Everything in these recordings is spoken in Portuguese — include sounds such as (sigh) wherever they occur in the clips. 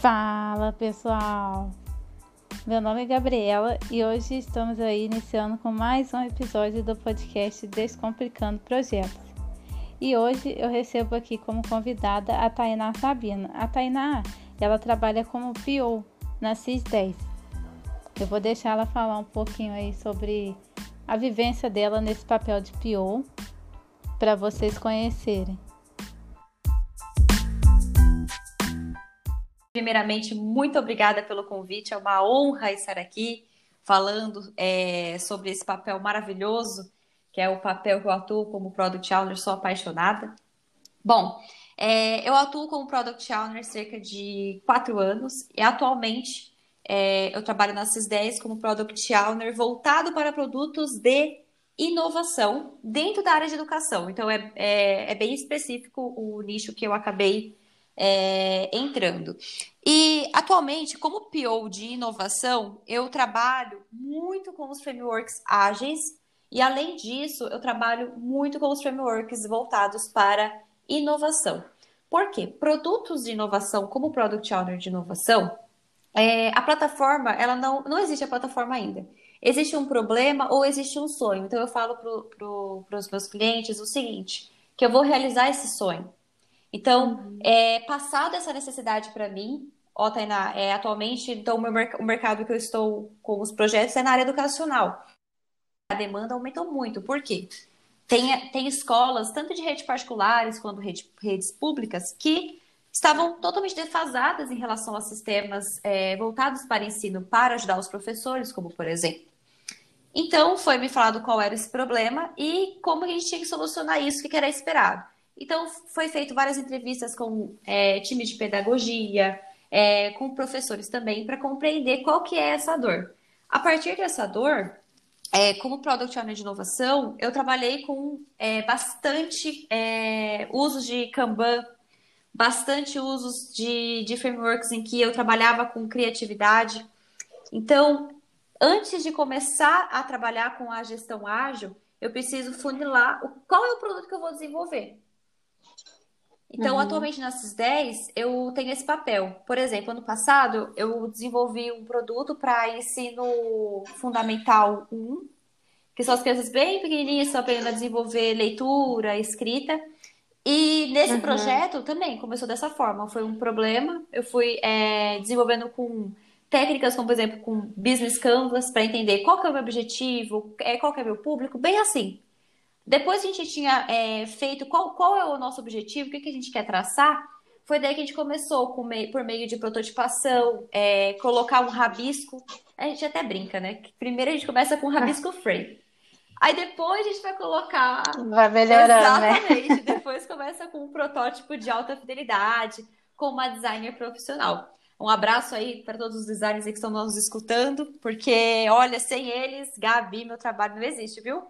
Fala pessoal! Meu nome é Gabriela e hoje estamos aí iniciando com mais um episódio do podcast Descomplicando Projetos. E hoje eu recebo aqui como convidada a Tainá Sabina. A Tainá, ela trabalha como PO na CIS-10. Eu vou deixar ela falar um pouquinho aí sobre a vivência dela nesse papel de PO para vocês conhecerem. Primeiramente, muito obrigada pelo convite. É uma honra estar aqui falando é, sobre esse papel maravilhoso, que é o papel que eu atuo como Product Owner. Sou apaixonada. Bom, é, eu atuo como Product Owner cerca de quatro anos e atualmente é, eu trabalho na CIS10 como Product Owner voltado para produtos de inovação dentro da área de educação. Então, é, é, é bem específico o nicho que eu acabei é, entrando. E atualmente, como PO de inovação, eu trabalho muito com os frameworks ágeis e, além disso, eu trabalho muito com os frameworks voltados para inovação. Por quê? Produtos de inovação, como Product Owner de inovação, é, a plataforma, ela não, não existe a plataforma ainda. Existe um problema ou existe um sonho. Então, eu falo para pro, os meus clientes o seguinte, que eu vou realizar esse sonho. Então, uhum. é, passado essa necessidade para mim, ó, Tainá, é, atualmente, então, o, meu, o mercado que eu estou com os projetos é na área educacional. A demanda aumentou muito. Por quê? Tem, tem escolas, tanto de redes particulares quanto rede, redes públicas, que estavam totalmente defasadas em relação a sistemas é, voltados para ensino para ajudar os professores, como por exemplo. Então, foi me falado qual era esse problema e como a gente tinha que solucionar isso, o que era esperado. Então, foi feito várias entrevistas com é, time de pedagogia, é, com professores também, para compreender qual que é essa dor. A partir dessa dor, é, como Product Owner de inovação, eu trabalhei com é, bastante é, usos de Kanban, bastante usos de, de frameworks em que eu trabalhava com criatividade. Então, antes de começar a trabalhar com a gestão ágil, eu preciso funilar qual é o produto que eu vou desenvolver. Então, uhum. atualmente nesses 10, eu tenho esse papel. Por exemplo, ano passado, eu desenvolvi um produto para ensino fundamental 1, que são as crianças bem pequenininhas, estão aprendendo a desenvolver leitura, escrita. E nesse uhum. projeto também começou dessa forma. Foi um problema. Eu fui é, desenvolvendo com técnicas como, por exemplo, com Business Canvas, para entender qual que é o meu objetivo, é, qual que é o meu público, bem assim. Depois que a gente tinha é, feito qual, qual é o nosso objetivo, o que, que a gente quer traçar, foi daí que a gente começou com, por meio de prototipação, é, colocar um rabisco. A gente até brinca, né? Primeiro a gente começa com um rabisco (laughs) frame. Aí depois a gente vai colocar. Vai melhorando, né? Exatamente. Né? (laughs) Depois começa com um protótipo de alta fidelidade, com uma designer profissional. Um abraço aí para todos os designers que estão nos escutando, porque, olha, sem eles, Gabi, meu trabalho não existe, viu?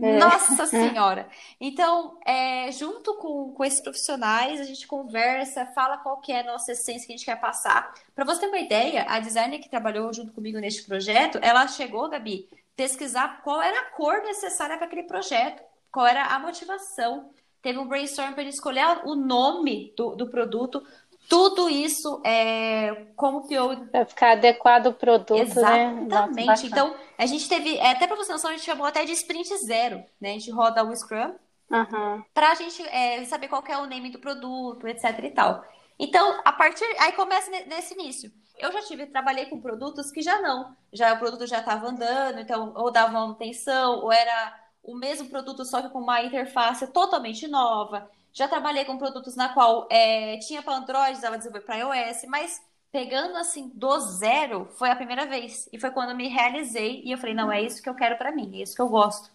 É. Nossa (laughs) Senhora! Então, é, junto com, com esses profissionais, a gente conversa, fala qual que é a nossa essência que a gente quer passar. Para você ter uma ideia, a designer que trabalhou junto comigo neste projeto, ela chegou, Gabi, pesquisar qual era a cor necessária para aquele projeto, qual era a motivação. Teve um brainstorm para ele escolher o nome do, do produto, tudo isso é como que eu. Para ficar adequado ao produto, Exatamente. né? Exatamente. Então, a gente teve, é, até para você noção, a gente chamou até de sprint zero, né? A gente roda o Scrum uhum. para a gente é, saber qual é o name do produto, etc e tal. Então, a partir. Aí começa nesse início. Eu já tive, trabalhei com produtos que já não. Já o produto já estava andando, então, ou dava manutenção, ou era o mesmo produto, só que com uma interface totalmente nova. Já trabalhei com produtos na qual é, tinha para Android, dava desenvolver para iOS, mas pegando assim do zero foi a primeira vez. E foi quando eu me realizei e eu falei, não, é isso que eu quero para mim, é isso que eu gosto.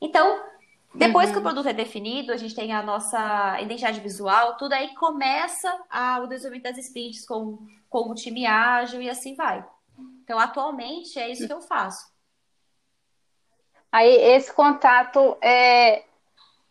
Então, depois uhum. que o uhum. produto é definido, a gente tem a nossa identidade visual, tudo aí começa a, o desenvolvimento das sprints com, com o time ágil e assim vai. Então, atualmente é isso que eu faço. Aí, esse contato é,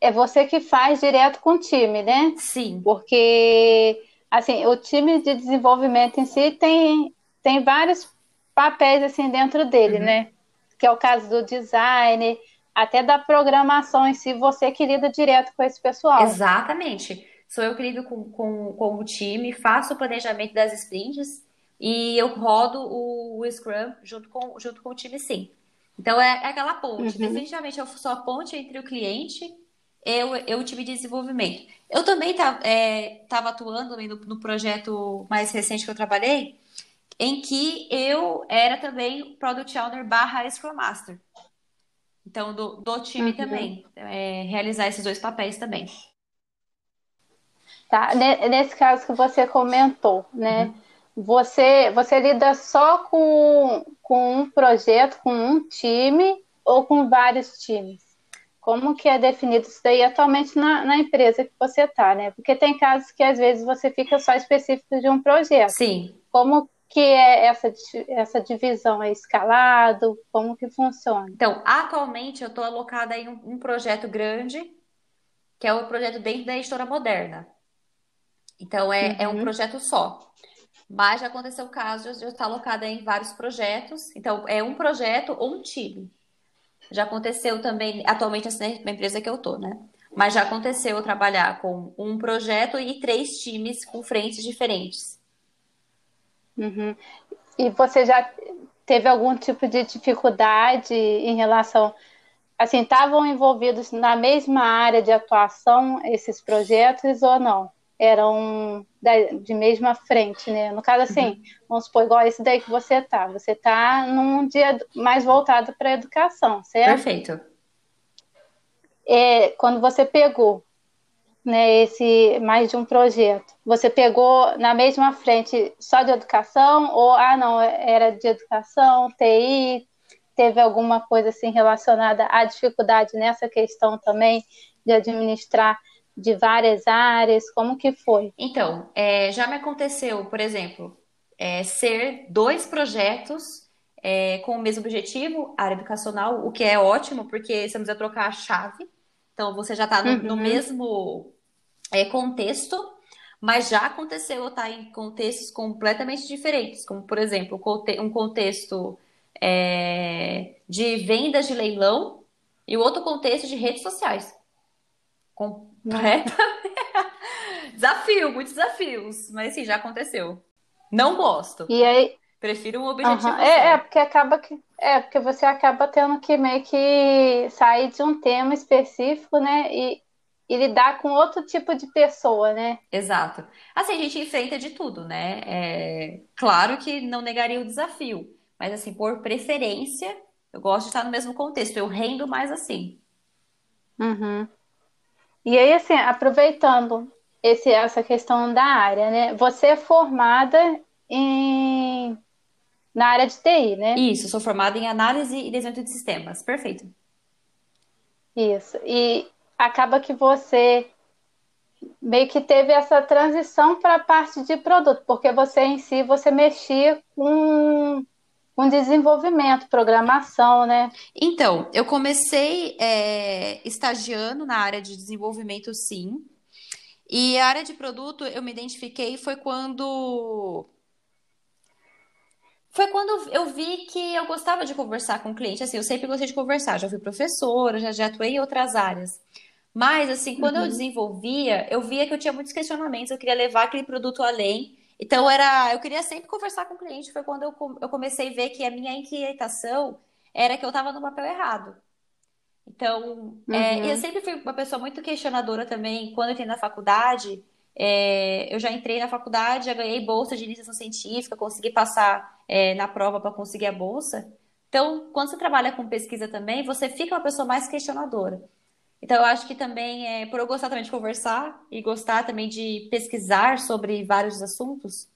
é você que faz direto com o time, né? Sim. Porque, assim, o time de desenvolvimento em si tem, tem vários papéis, assim, dentro dele, uhum. né? Que é o caso do design, até da programação em si, você que lida direto com esse pessoal. Exatamente. sou eu que lido com, com, com o time, faço o planejamento das sprints e eu rodo o, o Scrum junto com, junto com o time, sim. Então é, é aquela ponte. Uhum. Definitivamente eu sou a ponte entre o cliente eu, eu tive desenvolvimento. Eu também estava é, atuando no, no, projeto mais recente que eu trabalhei, em que eu era também Product Owner barra Scrum Master. Então, do, do time uhum. também. É, realizar esses dois papéis também. Tá, nesse caso que você comentou, né? Uhum. Você, você lida só com, com um projeto, com um time ou com vários times? Como que é definido isso daí atualmente na, na empresa que você está, né? Porque tem casos que às vezes você fica só específico de um projeto. Sim. Como que é essa, essa divisão? É escalado? Como que funciona? Então, atualmente eu estou alocada em um, um, projeto grande, que é o projeto dentro da editora moderna. Então, é, uhum. é um uhum. projeto só. Mas já aconteceu o caso de eu estar alocada em vários projetos. Então, é um projeto ou um time. Já aconteceu também, atualmente assim, na empresa que eu tô, né? Mas já aconteceu eu trabalhar com um projeto e três times com frentes diferentes. Uhum. E você já teve algum tipo de dificuldade em relação, assim, estavam envolvidos na mesma área de atuação esses projetos ou não? Eram da, de mesma frente, né? No caso, assim, uhum. vamos supor, igual esse daí que você tá. Você tá num dia mais voltado para a educação, certo? Perfeito. É, quando você pegou né, esse mais de um projeto, você pegou na mesma frente só de educação ou, ah, não, era de educação, TI, teve alguma coisa assim relacionada à dificuldade nessa questão também de administrar de várias áreas? Como que foi? Então, é, já me aconteceu, por exemplo, é, ser dois projetos é, com o mesmo objetivo, área educacional, o que é ótimo, porque estamos a trocar a chave. Então, você já está no, uhum. no, mesmo é, contexto, mas já aconteceu eu estar em contextos completamente diferentes, como, por exemplo, um contexto é, de vendas de leilão e o outro contexto de redes sociais. Completa. (laughs) Desafio, muitos desafios. Mas sim, já aconteceu. Não gosto. E aí. Prefiro um objetivo. Uhum. É, é, porque acaba que. É, porque você acaba tendo que meio que sair de um tema específico, né? E, e lidar com outro tipo de pessoa, né? Exato. Assim, a gente enfrenta de tudo, né? É, claro que não negaria o desafio, mas assim, por preferência, eu gosto de estar no mesmo contexto, eu rendo mais assim. Uhum. E aí, assim, aproveitando esse, essa questão da área, né? Você é formada em na área de TI, né? Isso, sou formada em análise e desenvolvimento de sistemas. Perfeito. Isso. E acaba que você meio que teve essa transição para a parte de produto, porque você em si você mexia com com desenvolvimento, programação, né? Então, eu comecei é, estagiando na área de desenvolvimento, sim. E a área de produto eu me identifiquei foi quando. Foi quando eu vi que eu gostava de conversar com o cliente. Assim, eu sempre gostei de conversar, já fui professora, já, já atuei em outras áreas. Mas, assim, quando uhum. eu desenvolvia, eu via que eu tinha muitos questionamentos, eu queria levar aquele produto além. Então era, eu queria sempre conversar com o cliente. Foi quando eu, eu comecei a ver que a minha inquietação era que eu estava no papel errado. Então, uhum. é, eu sempre fui uma pessoa muito questionadora também. Quando eu entrei na faculdade, é, eu já entrei na faculdade, já ganhei bolsa de iniciação científica, consegui passar é, na prova para conseguir a bolsa. Então, quando você trabalha com pesquisa também, você fica uma pessoa mais questionadora. Então, eu acho que também, é, por eu gostar também de conversar e gostar também de pesquisar sobre vários assuntos,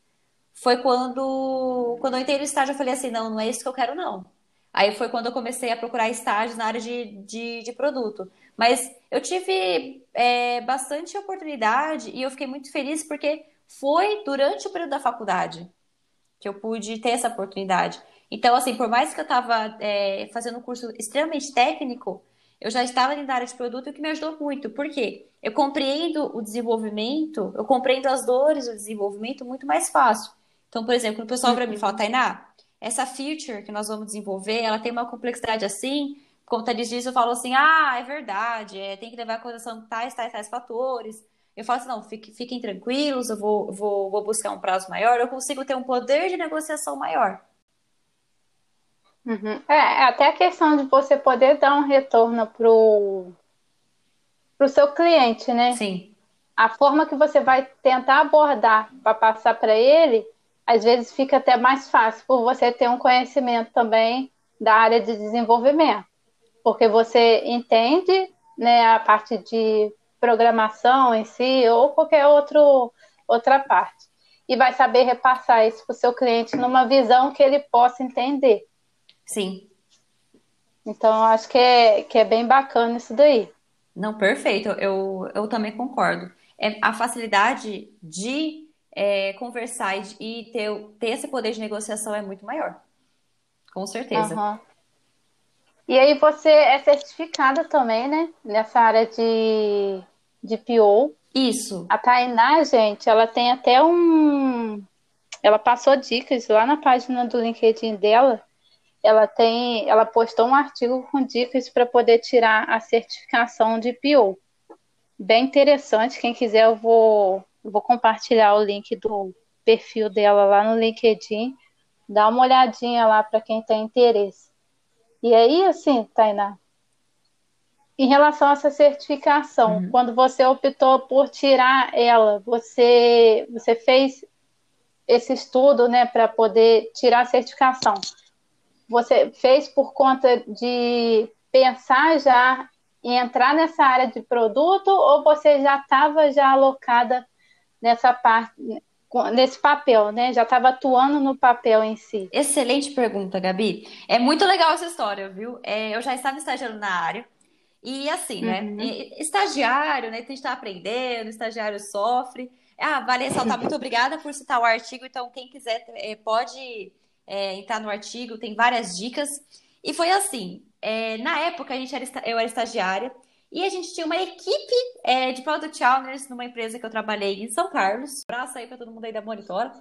foi quando, quando eu entrei no estágio, eu falei assim, não, não é isso que eu quero, não. Aí foi quando eu comecei a procurar estágios na área de, de, de produto. Mas eu tive é, bastante oportunidade e eu fiquei muito feliz porque foi durante o período da faculdade que eu pude ter essa oportunidade. Então, assim, por mais que eu estava é, fazendo um curso extremamente técnico, eu já estava dentro área de produto, o que me ajudou muito. Por quê? Eu compreendo o desenvolvimento, eu compreendo as dores do desenvolvimento muito mais fácil. Então, por exemplo, o pessoal para mim fala, Tainá, essa feature que nós vamos desenvolver, ela tem uma complexidade assim, conta disso, eu falo assim, ah, é verdade, é, tem que levar em consideração tais, tais, tais fatores. eu falo assim, não, fiquem, fiquem tranquilos, eu vou, vou, vou buscar um prazo maior, eu consigo ter um poder de negociação maior. Uhum. É, é até a questão de você poder dar um retorno pro, pro seu cliente, né? Sim. A forma que você vai tentar abordar para passar para ele, às vezes fica até mais fácil por você ter um conhecimento também da área de desenvolvimento, porque você entende, né, a parte de programação em si ou qualquer outro, outra parte e vai saber repassar isso para o seu cliente numa visão que ele possa entender. Sim. Então, eu acho que é, que é bem bacana isso daí. Não, perfeito. Eu, eu também concordo. É, a facilidade de é, conversar e, ter, ter esse poder de negociação é muito maior. Com certeza. Uhum. E aí você é certificada também, né? Nessa área de, de PO. Isso. A Tainá, gente, ela tem até um. Ela passou dicas lá na página do LinkedIn dela ela tem, ela postou um artigo com dicas para poder tirar a certificação de PO. Bem interessante, quem quiser eu vou, eu vou compartilhar o link do perfil dela lá no LinkedIn. Dá uma olhadinha lá para quem tem interesse. E aí, assim, Tainá, em relação a essa certificação, uhum. quando você optou por tirar ela, você, você fez esse estudo, né, para poder tirar a certificação você fez por conta de pensar já em entrar nessa área de produto ou você já estava já alocada nessa parte nesse papel, né? Já estava atuando no papel em si. Excelente pergunta, Gabi. É muito legal essa história, viu? É, eu já estava estagiando na área e assim, né? uhum. né? Estagiário, né? Tem que estar aprendendo, estagiário sofre. Ah, vale ressaltar, muito obrigada por citar o artigo. Então, quem quiser é, pode é, entrar no artigo, tem várias dicas. E foi assim, é, na época a gente era, eu era estagiária e a gente tinha uma equipe é, de Product Owners numa empresa que eu trabalhei em São Carlos. Abraço aí para todo mundo aí da Monitora.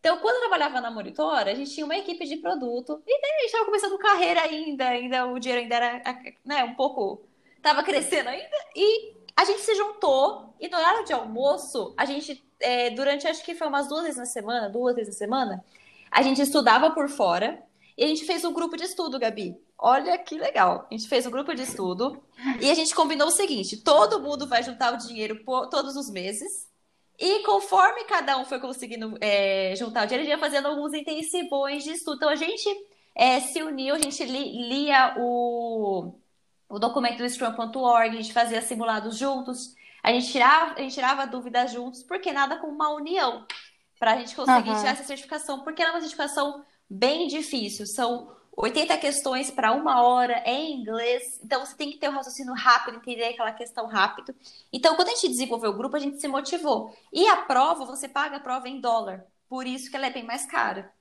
Então, quando eu trabalhava na Monitora, a gente tinha uma equipe de produto e daí a gente estava começando carreira ainda, ainda o dinheiro ainda era né, um pouco... Estava crescendo ainda e a gente se juntou e no horário de almoço, a gente, é, durante acho que foi umas duas vezes na semana, duas vezes na semana, a gente estudava por fora e a gente fez um grupo de estudo, Gabi. Olha que legal. A gente fez um grupo de estudo e a gente combinou o seguinte: todo mundo vai juntar o dinheiro por, todos os meses. E conforme cada um foi conseguindo é, juntar o dinheiro, a gente ia fazendo alguns intensivões de estudo. Então a gente é, se uniu, a gente li, lia o, o documento do Scrum.org, a gente fazia simulados juntos, a gente tirava, a gente tirava dúvidas juntos, porque nada como uma união para a gente conseguir uhum. tirar essa certificação, porque ela é uma certificação bem difícil. São 80 questões para uma hora em inglês, então você tem que ter um raciocínio rápido, entender aquela questão rápido. Então, quando a gente desenvolveu o grupo, a gente se motivou. E a prova, você paga a prova em dólar, por isso que ela é bem mais cara.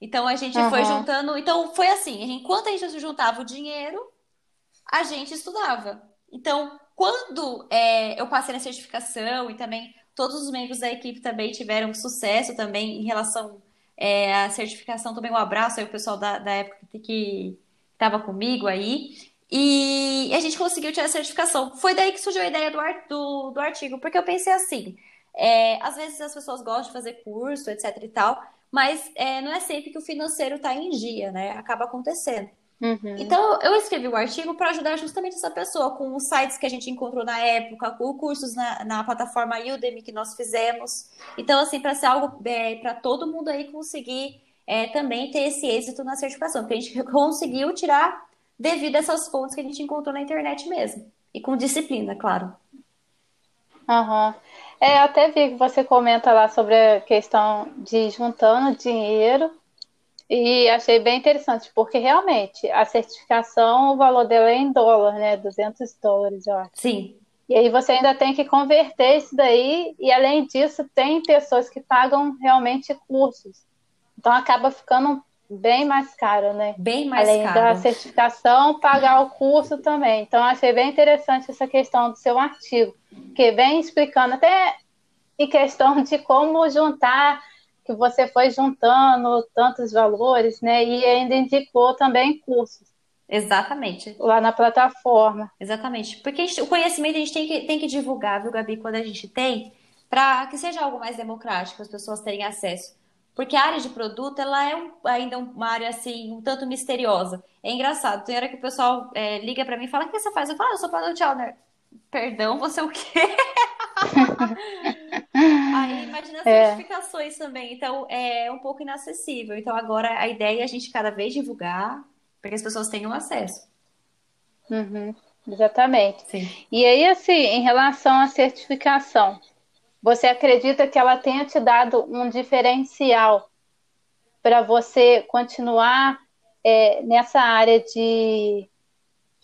Então a gente uhum. foi juntando. Então foi assim: enquanto a gente juntava o dinheiro, a gente estudava. Então, quando é, eu passei na certificação e também Todos os membros da equipe também tiveram sucesso também em relação é, à certificação. Também um abraço aí o pessoal da, da época que estava comigo aí. E a gente conseguiu tirar a certificação. Foi daí que surgiu a ideia do, do, do artigo, porque eu pensei assim: é, às vezes as pessoas gostam de fazer curso, etc e tal, mas é, não é sempre que o financeiro está em dia, né? Acaba acontecendo. Uhum. Então, eu escrevi o artigo para ajudar justamente essa pessoa com os sites que a gente encontrou na época, com cursos na, na plataforma Udemy que nós fizemos. Então, assim, para ser algo é, para todo mundo aí conseguir é, também ter esse êxito na certificação, porque a gente (laughs) conseguiu tirar devido a essas fontes que a gente encontrou na internet mesmo. E com disciplina, claro. Aham. Uhum. É, até vi que você comenta lá sobre a questão de juntando dinheiro e achei bem interessante, porque realmente a certificação, o valor dela é em dólar, né? 200 dólares, eu acho. Sim. E aí você ainda tem que converter isso daí, e além disso, tem pessoas que pagam realmente cursos. Então acaba ficando bem mais caro, né? Bem mais além caro. Além da certificação, pagar o curso também. Então achei bem interessante essa questão do seu artigo, que vem explicando até em questão de como juntar que você foi juntando tantos valores, né? E ainda indicou também cursos. Exatamente. Lá na plataforma. Exatamente. Porque gente, o conhecimento a gente tem que, tem que divulgar, viu, Gabi, quando a gente tem, para que seja algo mais democrático, as pessoas terem acesso. Porque a área de produto, ela é um, ainda uma área, assim, um tanto misteriosa. É engraçado. Tem hora que o pessoal é, liga para mim e fala, o que você faz? Eu falo, ah, eu sou product owner. Perdão, você é o quê? Aí imagina as é. certificações também. Então, é um pouco inacessível. Então, agora a ideia é a gente cada vez divulgar para que as pessoas tenham acesso. Uhum, exatamente. Sim. E aí, assim, em relação à certificação, você acredita que ela tenha te dado um diferencial para você continuar é, nessa área de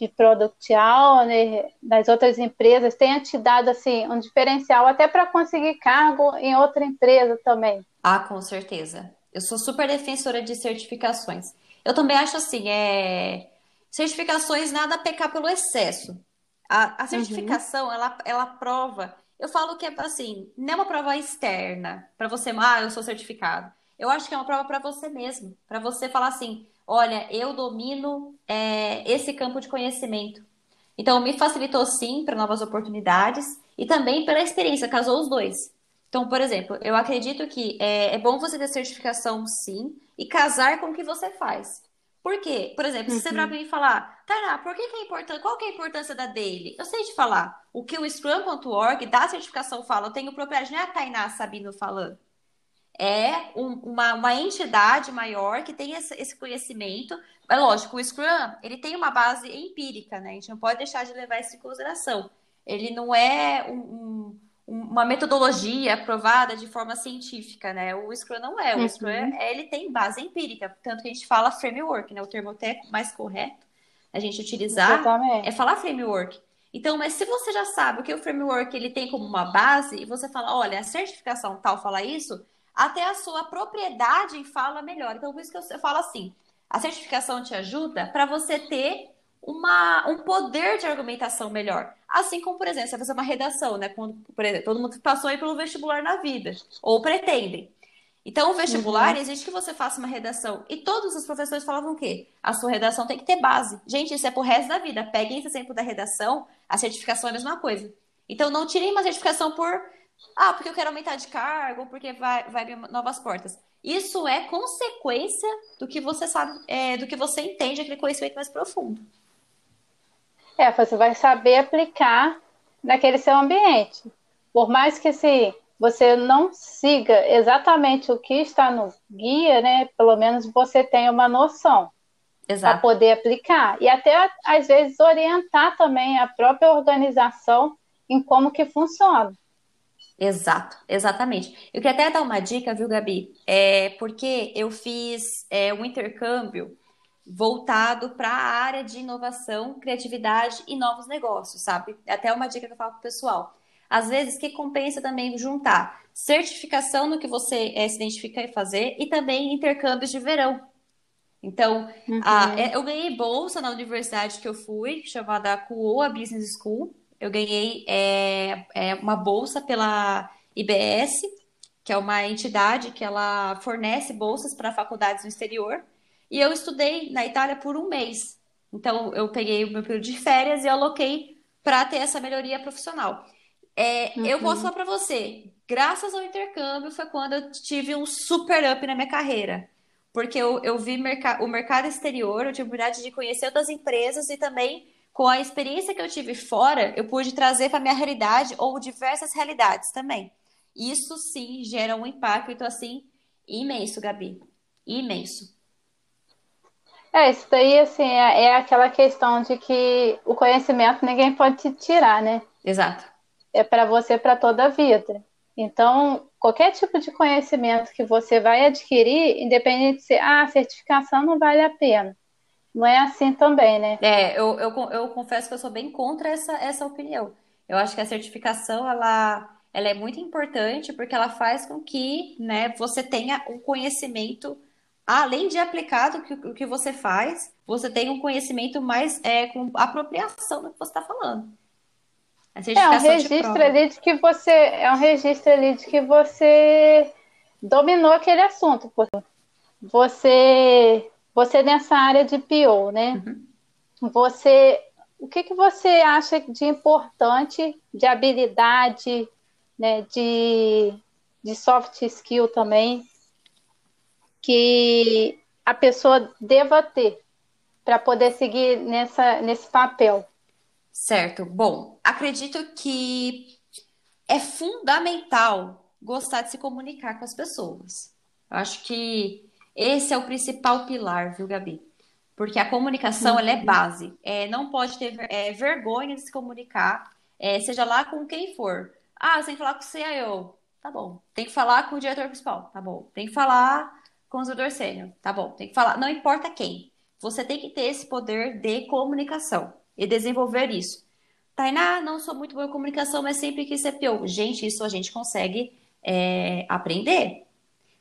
de product owner das outras empresas tenha te dado assim um diferencial até para conseguir cargo em outra empresa também. Ah, com certeza. Eu sou super defensora de certificações. Eu também acho assim, é certificações nada a pecar pelo excesso. A, a uhum. certificação, uhum. ela, ela prova. Eu falo que é assim, não é uma prova externa para você, ah, eu sou certificado. Eu acho que é uma prova para você mesmo, para você falar assim, olha, eu domino é, esse campo de conhecimento. Então, me facilitou sim para novas oportunidades e também pela experiência, casou os dois. Então, por exemplo, eu acredito que é, é bom você ter certificação sim e casar com o que você faz. Por quê? Por exemplo, se você virar para mim e falar, Tainá, por que, que é importante? Qual que é a importância da dele? Eu sei te falar. O que o Scrum.org da certificação fala, eu tenho propriedade, não é a Tainá Sabino falando é um, uma, uma entidade maior que tem esse, esse, conhecimento. É lógico, o Scrum ele tem uma base empírica, né? A gente não pode deixar de levar isso em consideração. Ele não é um, um, uma metodologia aprovada de forma científica, né? O Scrum não é. O uhum. Scrum é, ele tem base empírica, tanto que a gente fala framework, né? O termo até mais correto a gente utilizar Exatamente. é falar framework. Então, mas se você já sabe o que o framework ele tem como uma base e você fala, olha, a certificação tal fala isso, até a sua propriedade fala melhor. Então, por isso que eu, falo assim: a certificação te ajuda para você ter uma, um poder de argumentação melhor. Assim como, por exemplo, você vai fazer uma redação, né? Quando, por exemplo, todo mundo passou aí pelo vestibular na vida, ou pretendem. Então, o vestibular uhum. exige que você faça uma redação. E todos os professores falavam o quê? A sua redação tem que ter base. Gente, isso é pro resto da vida. Peguem esse exemplo da redação, a certificação é a mesma coisa. Então, não tirem uma certificação por ah, porque eu quero aumentar de cargo, porque vai, vai abrir novas portas. Isso é consequência do que você sabe, é, do que você entende, aquele conhecimento mais profundo. É, você vai saber aplicar naquele seu ambiente. Por mais que se você não siga exatamente o que está no guia, né? Pelo menos você tenha uma noção para poder aplicar e até às vezes orientar também a própria organização em como que funciona. Exato, exatamente. Eu queria até dar uma dica, viu, Gabi? É porque eu fiz é, um intercâmbio voltado para a área de inovação, criatividade e novos negócios, sabe? É até uma dica que eu falo para o pessoal. Às vezes, que compensa também juntar certificação no que você é, se identifica e fazer e também intercâmbios de verão. Então, uhum. a, é, eu ganhei bolsa na universidade que eu fui, chamada Cuoa Business School, eu ganhei é, é, uma bolsa pela IBS, que é uma entidade que ela fornece bolsas para faculdades no exterior. E eu estudei na Itália por um mês. Então, eu peguei o meu período de férias e aloquei para ter essa melhoria profissional. É, uhum. Eu posso falar para você, graças ao intercâmbio foi quando eu tive um super up na minha carreira. Porque eu, eu vi merc o mercado exterior, eu tive a oportunidade de conhecer outras empresas e também com a experiência que eu tive fora, eu pude trazer para minha realidade ou diversas realidades também. Isso sim gera um impacto assim imenso, Gabi, imenso. É, isso daí assim é, é aquela questão de que o conhecimento ninguém pode te tirar, né? Exato. É para você para toda a vida. Então, qualquer tipo de conhecimento que você vai adquirir, independente de se ah, a certificação não vale a pena não é assim também, né? É, eu, eu, eu confesso que eu sou bem contra essa, essa opinião. Eu acho que a certificação, ela, ela é muito importante porque ela faz com que né, você tenha um conhecimento, além de aplicado o que, o que você faz, você tenha um conhecimento mais é, com apropriação do que você está falando. é um registro ali de que você é um registro ali de que você dominou aquele assunto. Você você nessa área de PO, né? Uhum. você, o que, que você acha de importante, de habilidade, né, de, de soft skill também, que a pessoa deva ter para poder seguir nessa, nesse papel? Certo. Bom, acredito que é fundamental gostar de se comunicar com as pessoas. Eu acho que esse é o principal pilar, viu, Gabi? Porque a comunicação, ela é uhum. base. É, não pode ter é, vergonha de se comunicar, é, seja lá com quem for. Ah, você tem que falar com o CIO. Tá bom. Tem que falar com o diretor principal. Tá bom. Tem que falar com o consultor sênior. Tá bom. Tem que falar. Não importa quem. Você tem que ter esse poder de comunicação e desenvolver isso. Tainá, não sou muito boa em comunicação, mas sempre quis ser PO. Gente, isso a gente consegue é, aprender.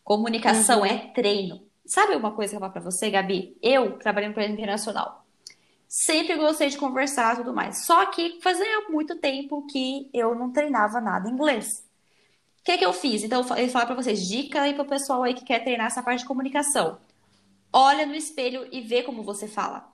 Comunicação uhum. é treino. Sabe uma coisa que eu vou falar para você, Gabi? Eu trabalhei no projeto internacional. Sempre gostei de conversar e tudo mais. Só que fazia muito tempo que eu não treinava nada em inglês. O que, que eu fiz? Então, eu vou falar para vocês, dica aí para o pessoal aí que quer treinar essa parte de comunicação. Olha no espelho e vê como você fala.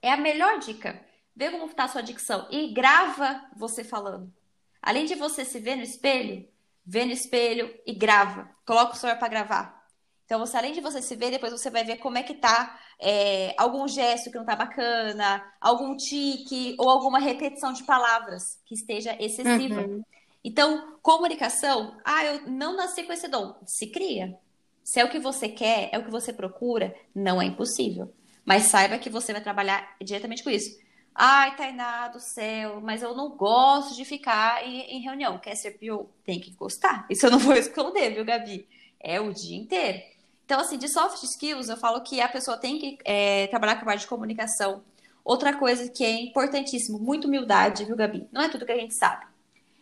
É a melhor dica. Vê como está a sua dicção e grava você falando. Além de você se ver no espelho, vê no espelho e grava. Coloca o celular para gravar. Então, você, além de você se ver, depois você vai ver como é que tá é, algum gesto que não tá bacana, algum tique ou alguma repetição de palavras que esteja excessiva. Uhum. Então, comunicação, ah, eu não nasci com esse dom. Se cria. Se é o que você quer, é o que você procura, não é impossível. Mas saiba que você vai trabalhar diretamente com isso. Ai, Tainá do céu, mas eu não gosto de ficar em, em reunião. Quer ser pior? Tem que gostar. Isso eu não vou (laughs) esconder, viu, Gabi? É o dia inteiro. Então, assim, de soft skills, eu falo que a pessoa tem que é, trabalhar com a parte de comunicação. Outra coisa que é importantíssimo, muito humildade, viu, Gabi? Não é tudo que a gente sabe.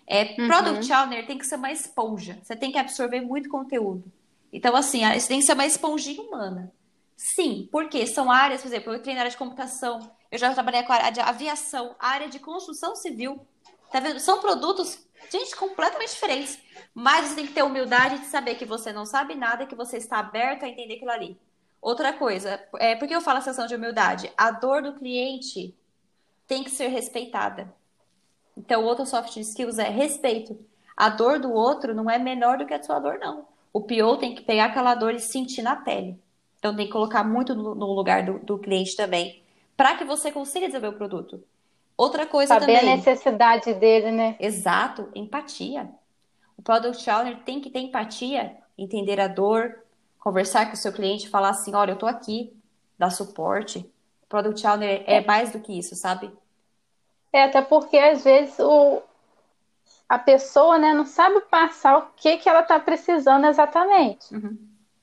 É, uhum. Product Owner tem que ser uma esponja. Você tem que absorver muito conteúdo. Então, assim, você tem que ser uma esponjinha humana. Sim, porque são áreas, por exemplo, eu treino na área de computação, eu já trabalhei com a área de aviação, área de construção civil. Tá vendo? São produtos, gente, completamente diferentes. Mas você tem que ter humildade de saber que você não sabe nada, que você está aberto a entender aquilo ali. Outra coisa, é, por que eu falo a sensação de humildade? A dor do cliente tem que ser respeitada. Então, outro soft skills é respeito. A dor do outro não é menor do que a sua dor, não. O PO tem que pegar aquela dor e sentir na pele. Então, tem que colocar muito no, no lugar do, do cliente também, para que você consiga desenvolver o produto. Outra coisa Saber também. Saber a necessidade dele, né? Exato, empatia. O Product Owner tem que ter empatia, entender a dor, conversar com o seu cliente, falar assim, olha, eu tô aqui, dar suporte. O Product Owner é, é mais do que isso, sabe? É, até porque às vezes o, a pessoa né, não sabe passar o que, que ela está precisando exatamente. Uhum.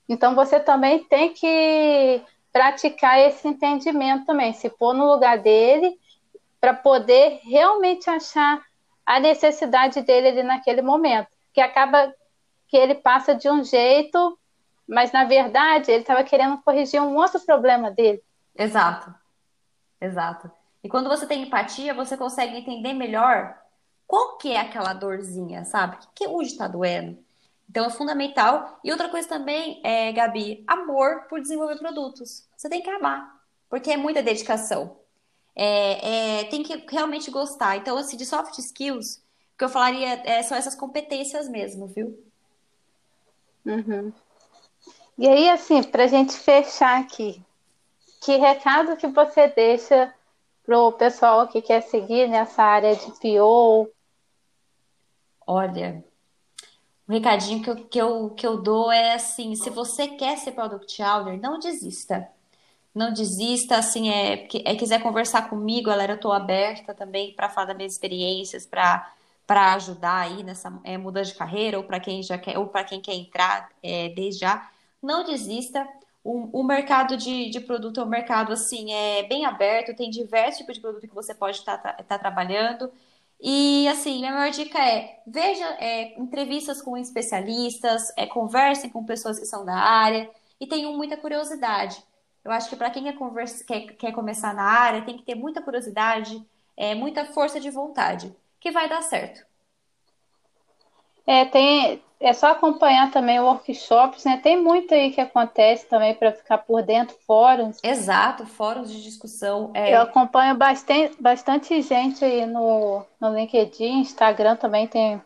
Então você também tem que praticar esse entendimento também, se pôr no lugar dele, para poder realmente achar a necessidade dele ali naquele momento que acaba que ele passa de um jeito, mas na verdade ele estava querendo corrigir um outro problema dele. Exato, exato. E quando você tem empatia, você consegue entender melhor qual que é aquela dorzinha, sabe? O que, hoje está doendo? Então é fundamental. E outra coisa também, é, Gabi, amor por desenvolver produtos. Você tem que amar, porque é muita dedicação. É, é, tem que realmente gostar. Então, assim, de soft skills, que eu falaria é, são essas competências mesmo, viu? Uhum. E aí, assim, para a gente fechar aqui, que recado que você deixa pro pessoal que quer seguir nessa área de PO? Olha, o recadinho que eu, que, eu, que eu dou é assim: se você quer ser Product Owner, não desista. Não desista, assim, é, é quiser conversar comigo, galera, eu estou aberta também para falar das minhas experiências, para para ajudar aí nessa é, mudança de carreira ou para quem já quer ou para quem quer entrar é, desde já, não desista. O, o mercado de, de, produto é um mercado assim é bem aberto, tem diversos tipos de produto que você pode estar tá, tá, tá trabalhando. E assim, minha maior dica é veja é, entrevistas com especialistas, é, conversem com pessoas que são da área e tenham muita curiosidade. Eu acho que para quem quer, conversa, quer, quer, começar na área, tem que ter muita curiosidade, é, muita força de vontade que vai dar certo. É, tem, é só acompanhar também workshops, né? Tem muito aí que acontece também para ficar por dentro, fóruns. Exato, fóruns de discussão. É... Eu acompanho bastante, bastante gente aí no, no LinkedIn, Instagram também tem,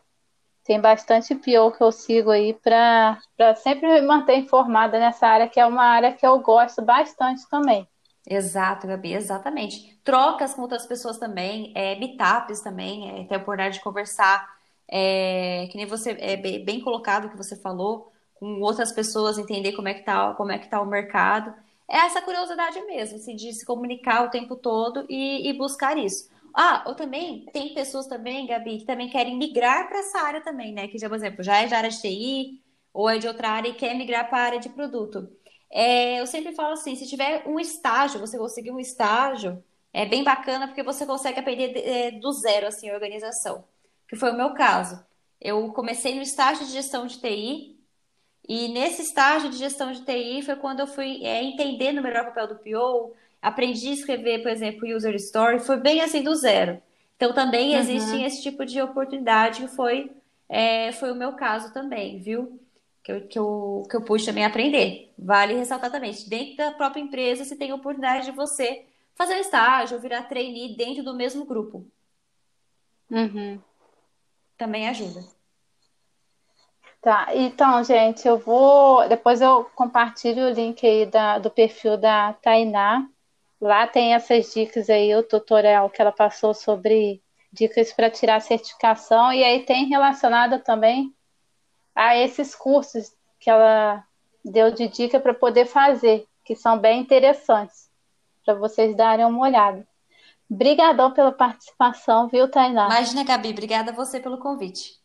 tem bastante PO que eu sigo aí para sempre me manter informada nessa área, que é uma área que eu gosto bastante também. Exato, Gabi, exatamente. Trocas com outras pessoas também, é, meetups também, é, ter a oportunidade de conversar é, que nem você é bem colocado que você falou, com outras pessoas entender como é que tá, como é que tá o mercado. É essa curiosidade mesmo, assim, de se comunicar o tempo todo e, e buscar isso. Ah, ou também tem pessoas também, Gabi, que também querem migrar para essa área também, né? Que já, por exemplo, já é de área de TI ou é de outra área e quer migrar para a área de produto. É, eu sempre falo assim, se tiver um estágio, você conseguir um estágio, é bem bacana porque você consegue aprender é, do zero assim a organização que foi o meu caso. Eu comecei no estágio de gestão de TI, e nesse estágio de gestão de TI foi quando eu fui é, entendendo melhor o papel do PO, aprendi a escrever, por exemplo, user story, foi bem assim do zero. Então também uhum. existe esse tipo de oportunidade, que foi, é, foi o meu caso também, viu? Que eu, que, eu, que eu pude também aprender. Vale ressaltar também, dentro da própria empresa você tem a oportunidade de você fazer estágio, virar trainee dentro do mesmo grupo. Uhum também ajuda. Tá, então, gente, eu vou. Depois eu compartilho o link aí da, do perfil da Tainá. Lá tem essas dicas aí, o tutorial que ela passou sobre dicas para tirar certificação. E aí tem relacionada também a esses cursos que ela deu de dica para poder fazer, que são bem interessantes, para vocês darem uma olhada. Obrigadão pela participação, viu, Tainá? Imagina, Gabi, obrigada a você pelo convite.